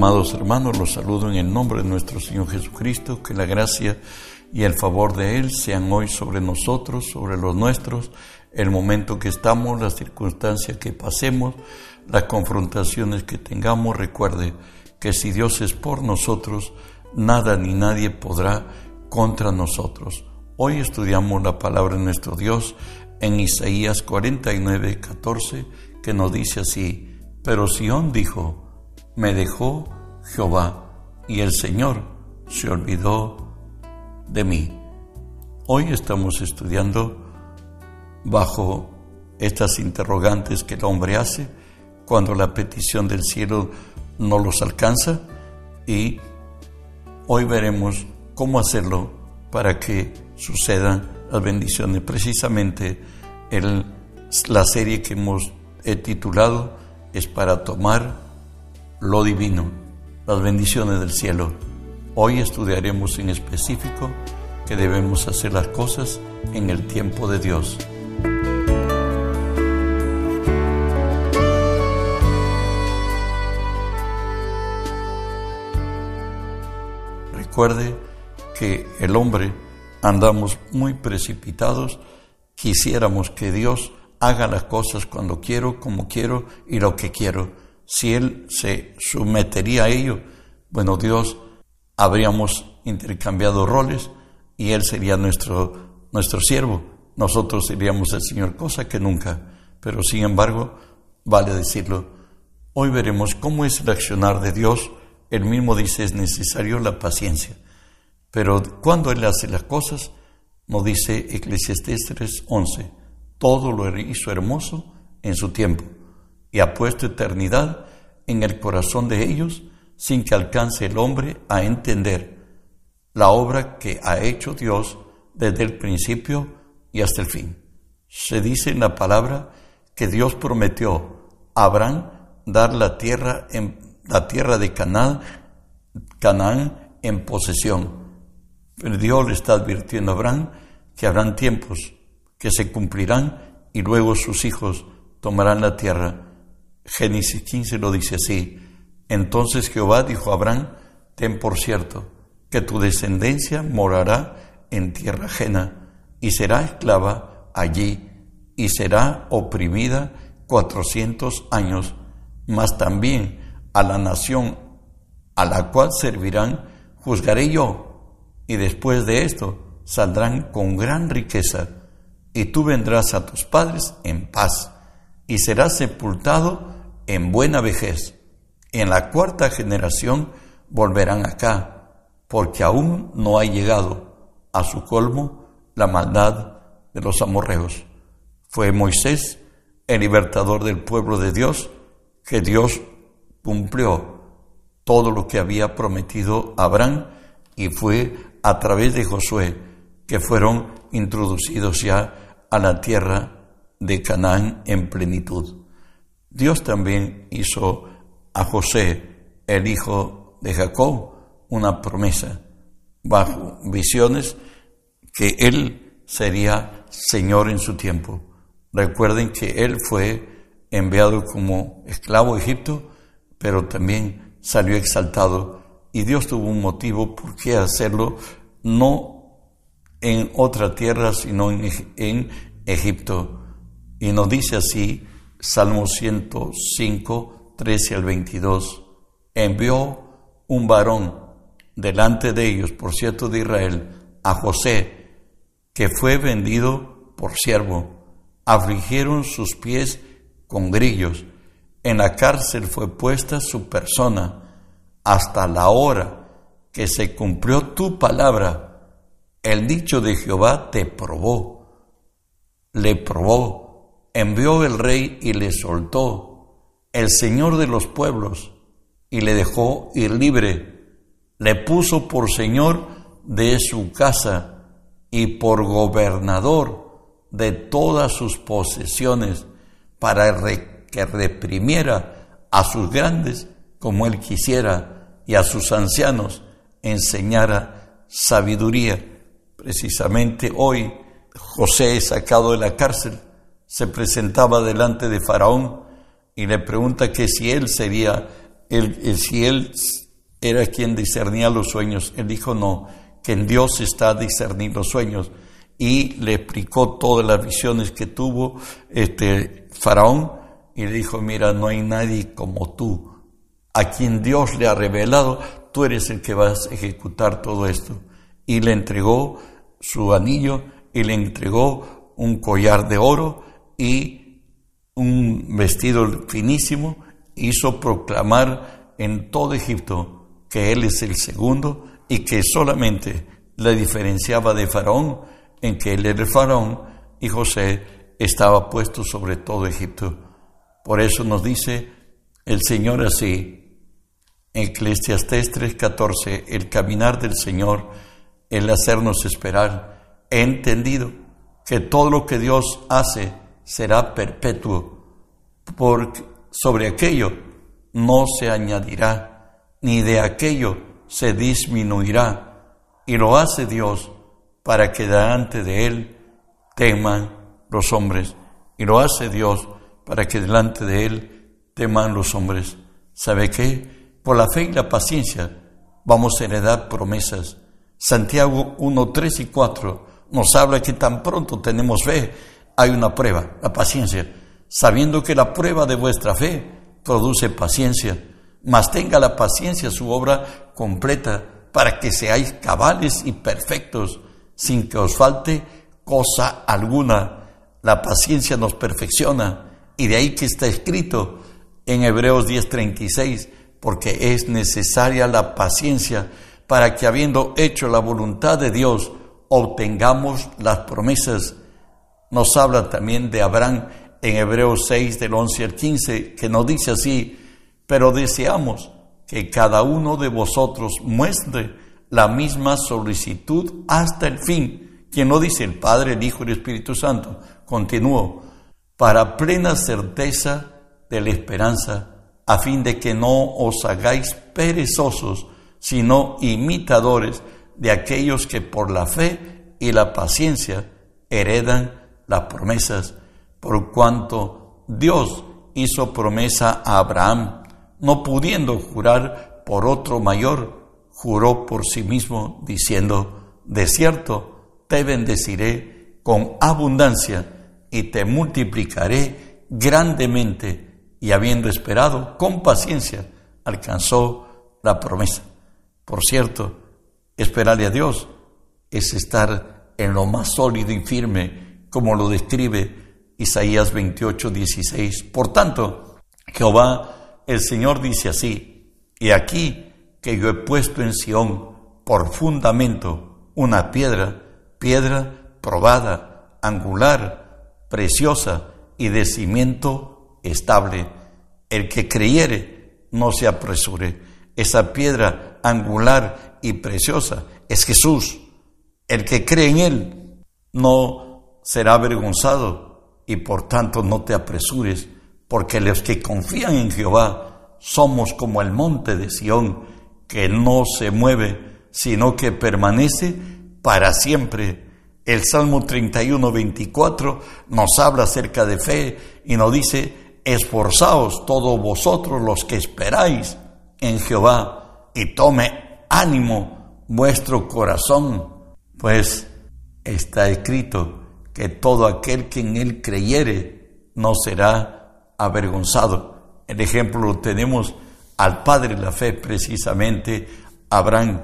Amados hermanos, los saludo en el nombre de nuestro Señor Jesucristo, que la gracia y el favor de Él sean hoy sobre nosotros, sobre los nuestros, el momento que estamos, las circunstancias que pasemos, las confrontaciones que tengamos. Recuerde que si Dios es por nosotros, nada ni nadie podrá contra nosotros. Hoy estudiamos la palabra de nuestro Dios en Isaías 49, 14, que nos dice así, pero Sión dijo, me dejó Jehová y el Señor se olvidó de mí. Hoy estamos estudiando bajo estas interrogantes que el hombre hace cuando la petición del cielo no los alcanza y hoy veremos cómo hacerlo para que sucedan las bendiciones. Precisamente el, la serie que hemos titulado es para tomar lo divino, las bendiciones del cielo. Hoy estudiaremos en específico que debemos hacer las cosas en el tiempo de Dios. Recuerde que el hombre andamos muy precipitados, quisiéramos que Dios haga las cosas cuando quiero, como quiero y lo que quiero si Él se sometería a ello, bueno, Dios habríamos intercambiado roles y Él sería nuestro, nuestro siervo, nosotros seríamos el Señor, cosa que nunca. Pero sin embargo, vale decirlo, hoy veremos cómo es el accionar de Dios. Él mismo dice es necesario la paciencia. Pero cuando Él hace las cosas, nos dice Eclesiastés 3:11, todo lo hizo hermoso en su tiempo y ha puesto eternidad en el corazón de ellos sin que alcance el hombre a entender la obra que ha hecho Dios desde el principio y hasta el fin. Se dice en la palabra que Dios prometió a Abraham dar la tierra en la tierra de Canaán, Canaán en posesión. Pero Dios le está advirtiendo a Abraham que habrán tiempos que se cumplirán y luego sus hijos tomarán la tierra Génesis 15 lo dice así. Entonces Jehová dijo a Abraham, ten por cierto que tu descendencia morará en tierra ajena y será esclava allí y será oprimida cuatrocientos años, mas también a la nación a la cual servirán juzgaré yo, y después de esto saldrán con gran riqueza, y tú vendrás a tus padres en paz y será sepultado en buena vejez. En la cuarta generación volverán acá, porque aún no ha llegado a su colmo la maldad de los amorreos. Fue Moisés el libertador del pueblo de Dios, que Dios cumplió todo lo que había prometido Abraham y fue a través de Josué que fueron introducidos ya a la tierra de Canaán en plenitud. Dios también hizo a José, el hijo de Jacob, una promesa bajo visiones que él sería Señor en su tiempo. Recuerden que él fue enviado como esclavo a Egipto, pero también salió exaltado y Dios tuvo un motivo por qué hacerlo, no en otra tierra, sino en, en Egipto. Y nos dice así, Salmo 105, 13 al 22, envió un varón delante de ellos, por cierto de Israel, a José, que fue vendido por siervo. Afligieron sus pies con grillos. En la cárcel fue puesta su persona hasta la hora que se cumplió tu palabra. El dicho de Jehová te probó, le probó envió el rey y le soltó, el Señor de los pueblos, y le dejó ir libre, le puso por Señor de su casa y por gobernador de todas sus posesiones, para que reprimiera a sus grandes como él quisiera y a sus ancianos enseñara sabiduría. Precisamente hoy José es sacado de la cárcel se presentaba delante de Faraón y le pregunta que si él sería él, si él era quien discernía los sueños, él dijo no, que en Dios está discernir los sueños y le explicó todas las visiones que tuvo este Faraón y le dijo, mira, no hay nadie como tú, a quien Dios le ha revelado, tú eres el que vas a ejecutar todo esto. Y le entregó su anillo y le entregó un collar de oro y un vestido finísimo, hizo proclamar en todo Egipto que él es el segundo y que solamente le diferenciaba de Faraón en que él era el Faraón y José estaba puesto sobre todo Egipto. Por eso nos dice el Señor así, Eclesiastés 3:14, el caminar del Señor, el hacernos esperar. He entendido que todo lo que Dios hace será perpetuo, porque sobre aquello no se añadirá, ni de aquello se disminuirá y lo hace Dios para que delante de Él teman los hombres y lo hace Dios para que delante de Él teman los hombres. ¿Sabe qué? Por la fe y la paciencia vamos a heredar promesas. Santiago 1, 3 y 4 nos habla que tan pronto tenemos fe, hay una prueba, la paciencia, sabiendo que la prueba de vuestra fe produce paciencia mas tenga la paciencia su obra completa, para que seáis cabales y perfectos, sin que os falte cosa alguna. La paciencia nos perfecciona, y de ahí que está escrito en Hebreos 10:36, porque es necesaria la paciencia para que habiendo hecho la voluntad de Dios, obtengamos las promesas. Nos habla también de Abraham en Hebreos 6 del 11 al 15, que nos dice así, pero deseamos que cada uno de vosotros muestre la misma solicitud hasta el fin. Quien lo dice el Padre, el Hijo y el Espíritu Santo. Continúo, para plena certeza de la esperanza, a fin de que no os hagáis perezosos, sino imitadores de aquellos que por la fe y la paciencia heredan las promesas, por cuanto Dios hizo promesa a Abraham no pudiendo jurar por otro mayor, juró por sí mismo, diciendo, de cierto, te bendeciré con abundancia y te multiplicaré grandemente. Y habiendo esperado con paciencia, alcanzó la promesa. Por cierto, esperarle a Dios es estar en lo más sólido y firme, como lo describe Isaías 28, 16. Por tanto, Jehová el Señor dice así, y aquí que yo he puesto en Sión por fundamento una piedra, piedra probada, angular, preciosa y de cimiento estable. El que creyere, no se apresure. Esa piedra angular y preciosa es Jesús. El que cree en Él no será avergonzado y por tanto no te apresures porque los que confían en Jehová somos como el monte de Sión, que no se mueve, sino que permanece para siempre. El Salmo 31, 24 nos habla acerca de fe y nos dice, esforzaos todos vosotros los que esperáis en Jehová y tome ánimo vuestro corazón, pues está escrito que todo aquel que en él creyere no será avergonzado. El ejemplo lo tenemos al Padre de la fe, precisamente Abraham.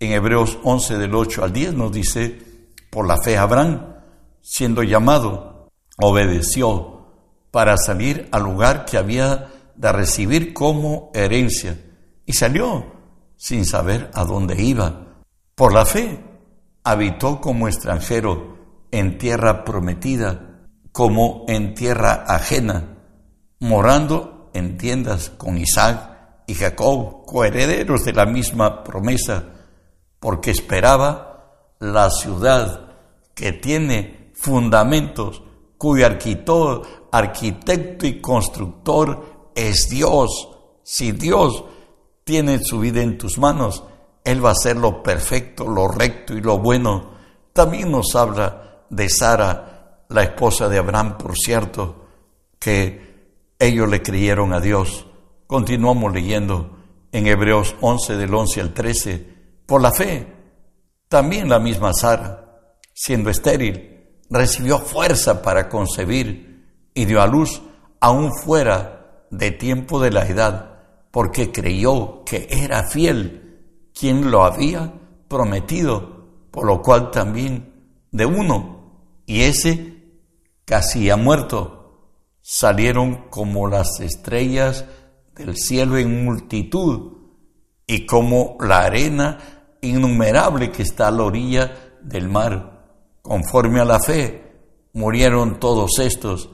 En Hebreos 11 del 8 al 10 nos dice, por la fe Abraham, siendo llamado, obedeció para salir al lugar que había de recibir como herencia y salió sin saber a dónde iba. Por la fe habitó como extranjero en tierra prometida, como en tierra ajena morando en tiendas con Isaac y Jacob, coherederos de la misma promesa, porque esperaba la ciudad que tiene fundamentos, cuyo arquitecto, y constructor es Dios. Si Dios tiene su vida en tus manos, Él va a hacer lo perfecto, lo recto y lo bueno. También nos habla de Sara, la esposa de Abraham, por cierto, que ellos le creyeron a Dios. Continuamos leyendo en Hebreos 11 del 11 al 13, por la fe, también la misma Sara, siendo estéril, recibió fuerza para concebir y dio a luz aún fuera de tiempo de la edad, porque creyó que era fiel quien lo había prometido, por lo cual también de uno, y ese casi ha muerto, salieron como las estrellas del cielo en multitud y como la arena innumerable que está a la orilla del mar. Conforme a la fe, murieron todos estos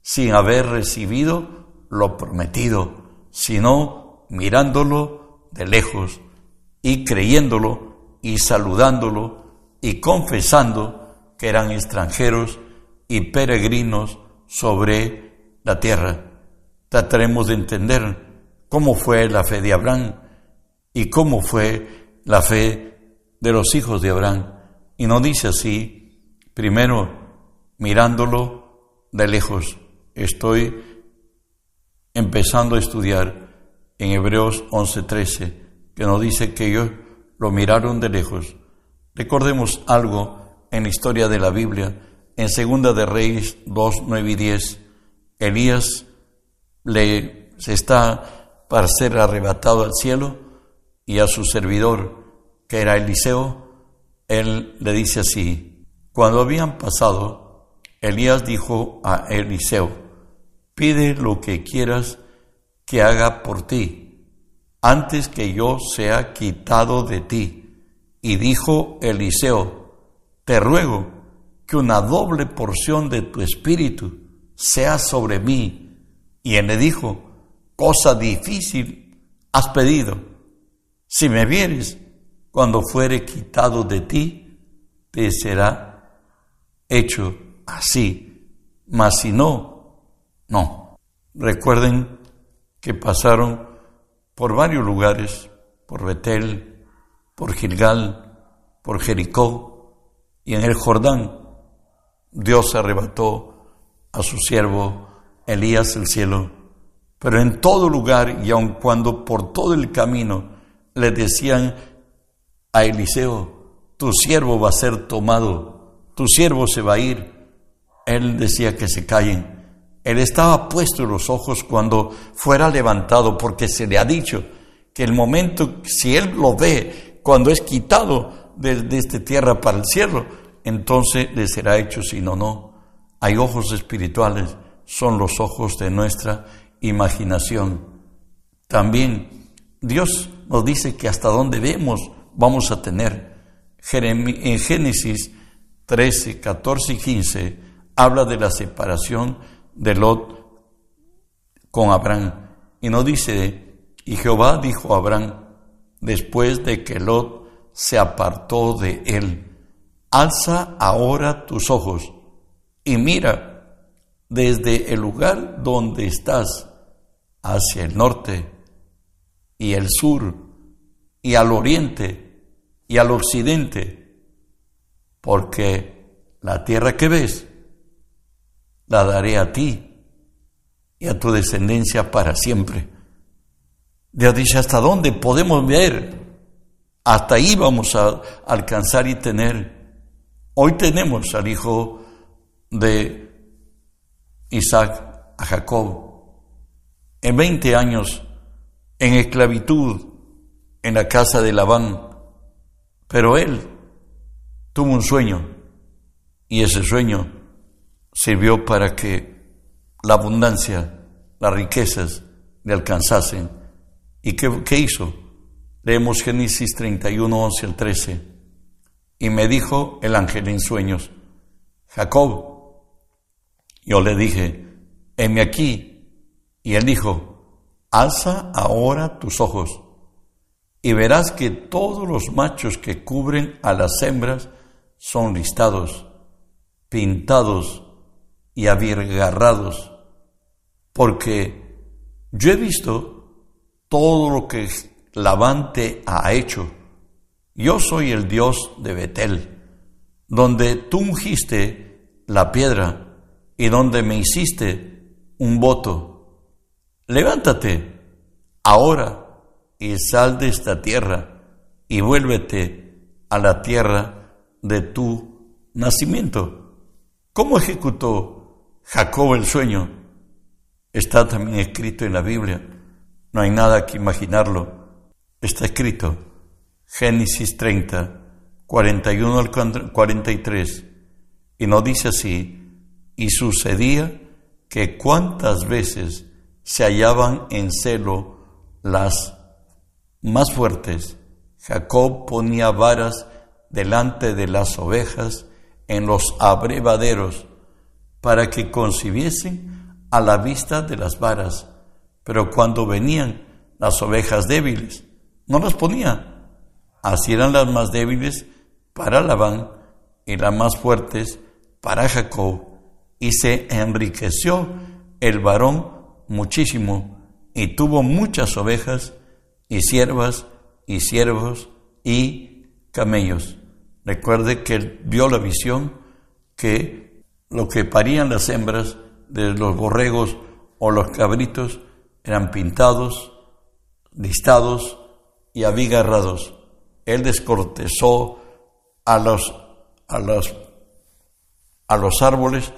sin haber recibido lo prometido, sino mirándolo de lejos y creyéndolo y saludándolo y confesando que eran extranjeros y peregrinos sobre la tierra trataremos de entender cómo fue la fe de Abraham y cómo fue la fe de los hijos de Abraham. Y no dice así, primero mirándolo de lejos. Estoy empezando a estudiar en Hebreos 11:13, que nos dice que ellos lo miraron de lejos. Recordemos algo en la historia de la Biblia, en Segunda de Reyes 2, 9 y 10. Elías le se está para ser arrebatado al cielo y a su servidor, que era Eliseo, él le dice así, cuando habían pasado, Elías dijo a Eliseo, pide lo que quieras que haga por ti, antes que yo sea quitado de ti. Y dijo Eliseo, te ruego que una doble porción de tu espíritu sea sobre mí y él le dijo, cosa difícil has pedido. Si me vieres, cuando fuere quitado de ti, te será hecho así. Mas si no, no. Recuerden que pasaron por varios lugares, por Betel, por Gilgal, por Jericó y en el Jordán. Dios arrebató a su siervo Elías el cielo, pero en todo lugar y aun cuando por todo el camino le decían a Eliseo, tu siervo va a ser tomado, tu siervo se va a ir, él decía que se callen. Él estaba puesto los ojos cuando fuera levantado, porque se le ha dicho que el momento, si él lo ve, cuando es quitado de, esta tierra para el cielo, entonces le será hecho, si no, no. Hay ojos espirituales son los ojos de nuestra imaginación. También Dios nos dice que hasta donde vemos vamos a tener. En Génesis 13, 14 y 15 habla de la separación de Lot con Abraham. Y no dice, y Jehová dijo a Abraham, después de que Lot se apartó de él, alza ahora tus ojos y mira desde el lugar donde estás hacia el norte y el sur y al oriente y al occidente, porque la tierra que ves la daré a ti y a tu descendencia para siempre. Dios dice, ¿hasta dónde podemos ver? Hasta ahí vamos a alcanzar y tener. Hoy tenemos al hijo de Isaac a Jacob. En 20 años en esclavitud en la casa de Labán, pero él tuvo un sueño y ese sueño sirvió para que la abundancia, las riquezas le alcanzasen. ¿Y qué, qué hizo? Leemos Génesis 31, 11 al 13. Y me dijo el ángel en sueños, Jacob, yo le dije, heme aquí. Y él dijo, alza ahora tus ojos y verás que todos los machos que cubren a las hembras son listados, pintados y avirgarrados, porque yo he visto todo lo que Lavante ha hecho. Yo soy el Dios de Betel, donde tú ungiste la piedra y donde me hiciste un voto. Levántate ahora y sal de esta tierra y vuélvete a la tierra de tu nacimiento. ¿Cómo ejecutó Jacob el sueño? Está también escrito en la Biblia. No hay nada que imaginarlo. Está escrito. Génesis 30, 41 al 43. Y nos dice así, y sucedía que cuantas veces se hallaban en celo las más fuertes, Jacob ponía varas delante de las ovejas en los abrevaderos para que concibiesen a la vista de las varas, pero cuando venían las ovejas débiles, no las ponía. Así eran las más débiles para Labán y las más fuertes para Jacob, y se enriqueció el varón muchísimo, y tuvo muchas ovejas, y siervas, y siervos, y camellos. Recuerde que él vio la visión que lo que parían las hembras de los borregos o los cabritos eran pintados, listados y abigarrados. Él descortezó a los, a los, a los árboles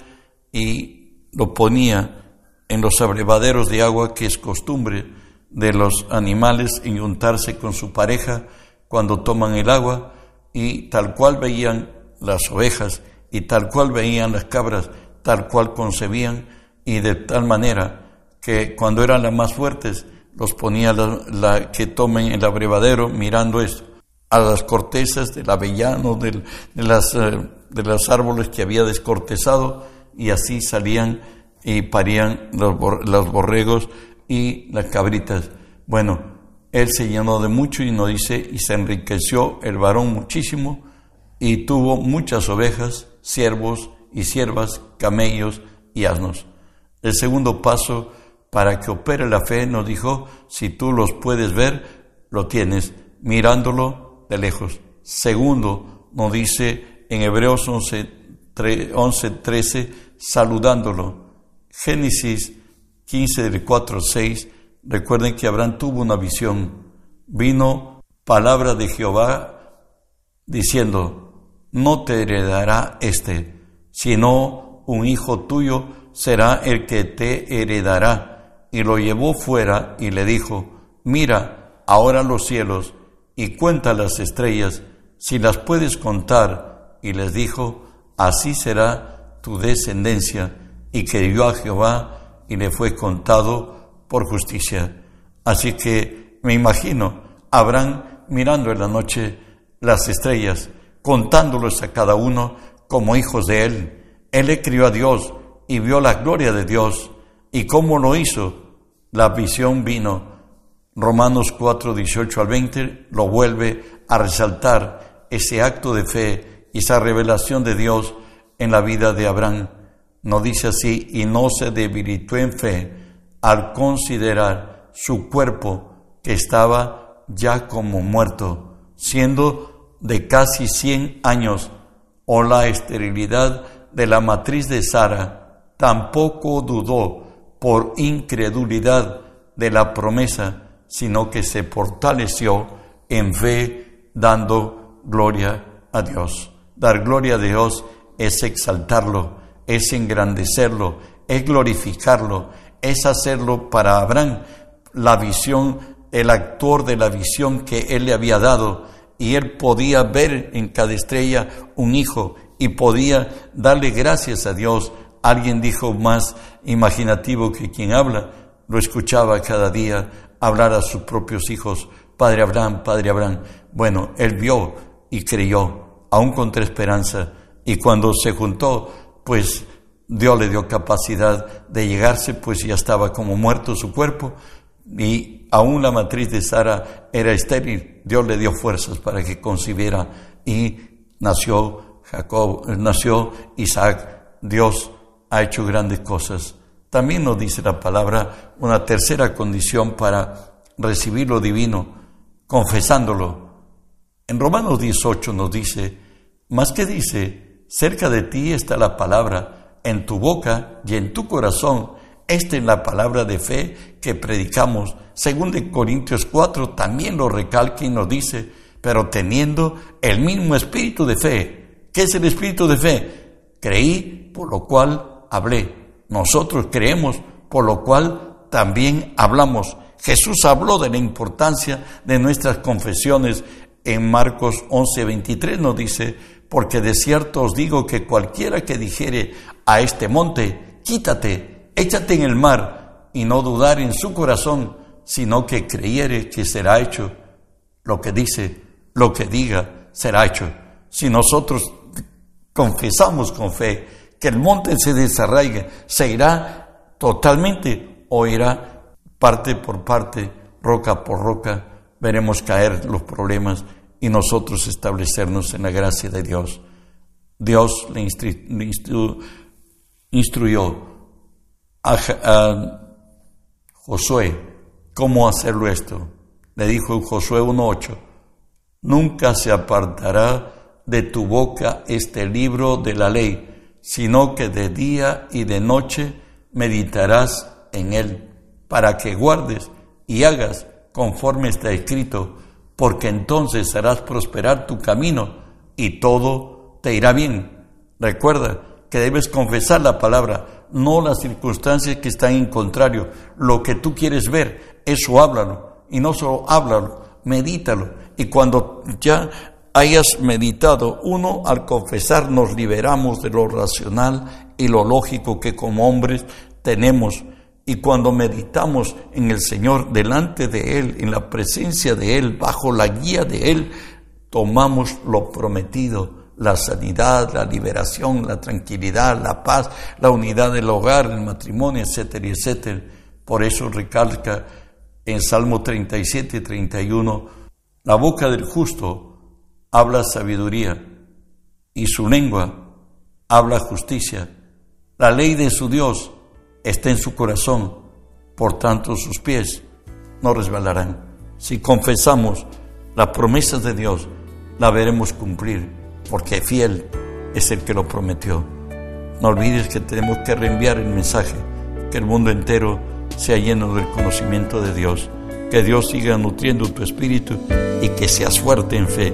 y lo ponía en los abrevaderos de agua que es costumbre de los animales en juntarse con su pareja cuando toman el agua y tal cual veían las ovejas y tal cual veían las cabras, tal cual concebían y de tal manera que cuando eran las más fuertes los ponía la, que tomen el abrevadero mirando esto a las cortezas del avellano, de, las, eh, de los árboles que había descortezado, y así salían y parían los, los borregos y las cabritas. Bueno, él se llenó de mucho y nos dice, y se enriqueció el varón muchísimo, y tuvo muchas ovejas, siervos y siervas, camellos y asnos. El segundo paso para que opere la fe nos dijo, si tú los puedes ver, lo tienes, mirándolo de lejos. Segundo, nos dice en Hebreos 11, 13, saludándolo. Génesis 15, del 4 6, recuerden que Abraham tuvo una visión. Vino palabra de Jehová diciendo, no te heredará este, sino un hijo tuyo será el que te heredará. Y lo llevó fuera y le dijo, mira, ahora los cielos y cuenta las estrellas, si las puedes contar. Y les dijo, así será tu descendencia. Y creyó a Jehová y le fue contado por justicia. Así que me imagino Abraham mirando en la noche las estrellas, contándolos a cada uno como hijos de él. Él le crió a Dios y vio la gloria de Dios. ¿Y cómo lo hizo? La visión vino Romanos 4, 18 al 20 lo vuelve a resaltar ese acto de fe y esa revelación de Dios en la vida de Abraham. No dice así, y no se debilitó en fe al considerar su cuerpo que estaba ya como muerto, siendo de casi 100 años, o la esterilidad de la matriz de Sara, tampoco dudó por incredulidad de la promesa, sino que se fortaleció en fe dando gloria a Dios. Dar gloria a Dios es exaltarlo, es engrandecerlo, es glorificarlo, es hacerlo para Abraham la visión, el actor de la visión que él le había dado y él podía ver en cada estrella un hijo y podía darle gracias a Dios. Alguien dijo más imaginativo que quien habla, lo escuchaba cada día hablar a sus propios hijos, Padre Abraham, Padre Abraham. Bueno, él vio y creyó, aún contra esperanza, y cuando se juntó, pues Dios le dio capacidad de llegarse, pues ya estaba como muerto su cuerpo, y aún la matriz de Sara era estéril. Dios le dio fuerzas para que concibiera y nació Jacob, nació Isaac. Dios ha hecho grandes cosas. También nos dice la palabra una tercera condición para recibir lo divino, confesándolo. En Romanos 18 nos dice, más que dice, cerca de ti está la palabra, en tu boca y en tu corazón, Esta es la palabra de fe que predicamos. Según de Corintios 4 también lo recalca y nos dice, pero teniendo el mismo espíritu de fe. ¿Qué es el espíritu de fe? Creí, por lo cual hablé. Nosotros creemos, por lo cual también hablamos. Jesús habló de la importancia de nuestras confesiones. En Marcos 11:23 nos dice, porque de cierto os digo que cualquiera que dijere a este monte, quítate, échate en el mar, y no dudar en su corazón, sino que creyere que será hecho lo que dice, lo que diga, será hecho. Si nosotros confesamos con fe que el monte se desarraigue, se irá totalmente o irá parte por parte, roca por roca, veremos caer los problemas y nosotros establecernos en la gracia de Dios. Dios le, instruyó a, Josué cómo hacerlo esto. Le dijo en Josué 1.8, nunca se apartará de tu boca este libro de la ley, sino que de día y de noche meditarás en él, para que guardes y hagas conforme está escrito porque entonces harás prosperar tu camino y todo te irá bien. Recuerda que debes confesar la palabra, no las circunstancias que están en contrario. Lo que tú quieres ver, eso háblalo. Y no solo háblalo, medítalo. Y cuando ya hayas meditado, uno, al confesar nos liberamos de lo racional y lo lógico que como hombres tenemos y cuando meditamos en el Señor, delante de Él, en la presencia de Él, bajo la guía de Él, tomamos lo prometido, la sanidad, la liberación, la tranquilidad, la paz, la unidad del hogar, el matrimonio, etcétera, etcétera. Por eso recalca en Salmo 37 y 31, la boca del justo habla sabiduría y su lengua habla justicia. La ley de su Dios está en su corazón, por tanto sus pies no resbalarán. Si confesamos las promesas de Dios, la veremos cumplir, porque fiel es el que lo prometió. No olvides que tenemos que reenviar el mensaje, que el mundo entero sea lleno del conocimiento de Dios, que Dios siga nutriendo tu espíritu y que seas fuerte en fe,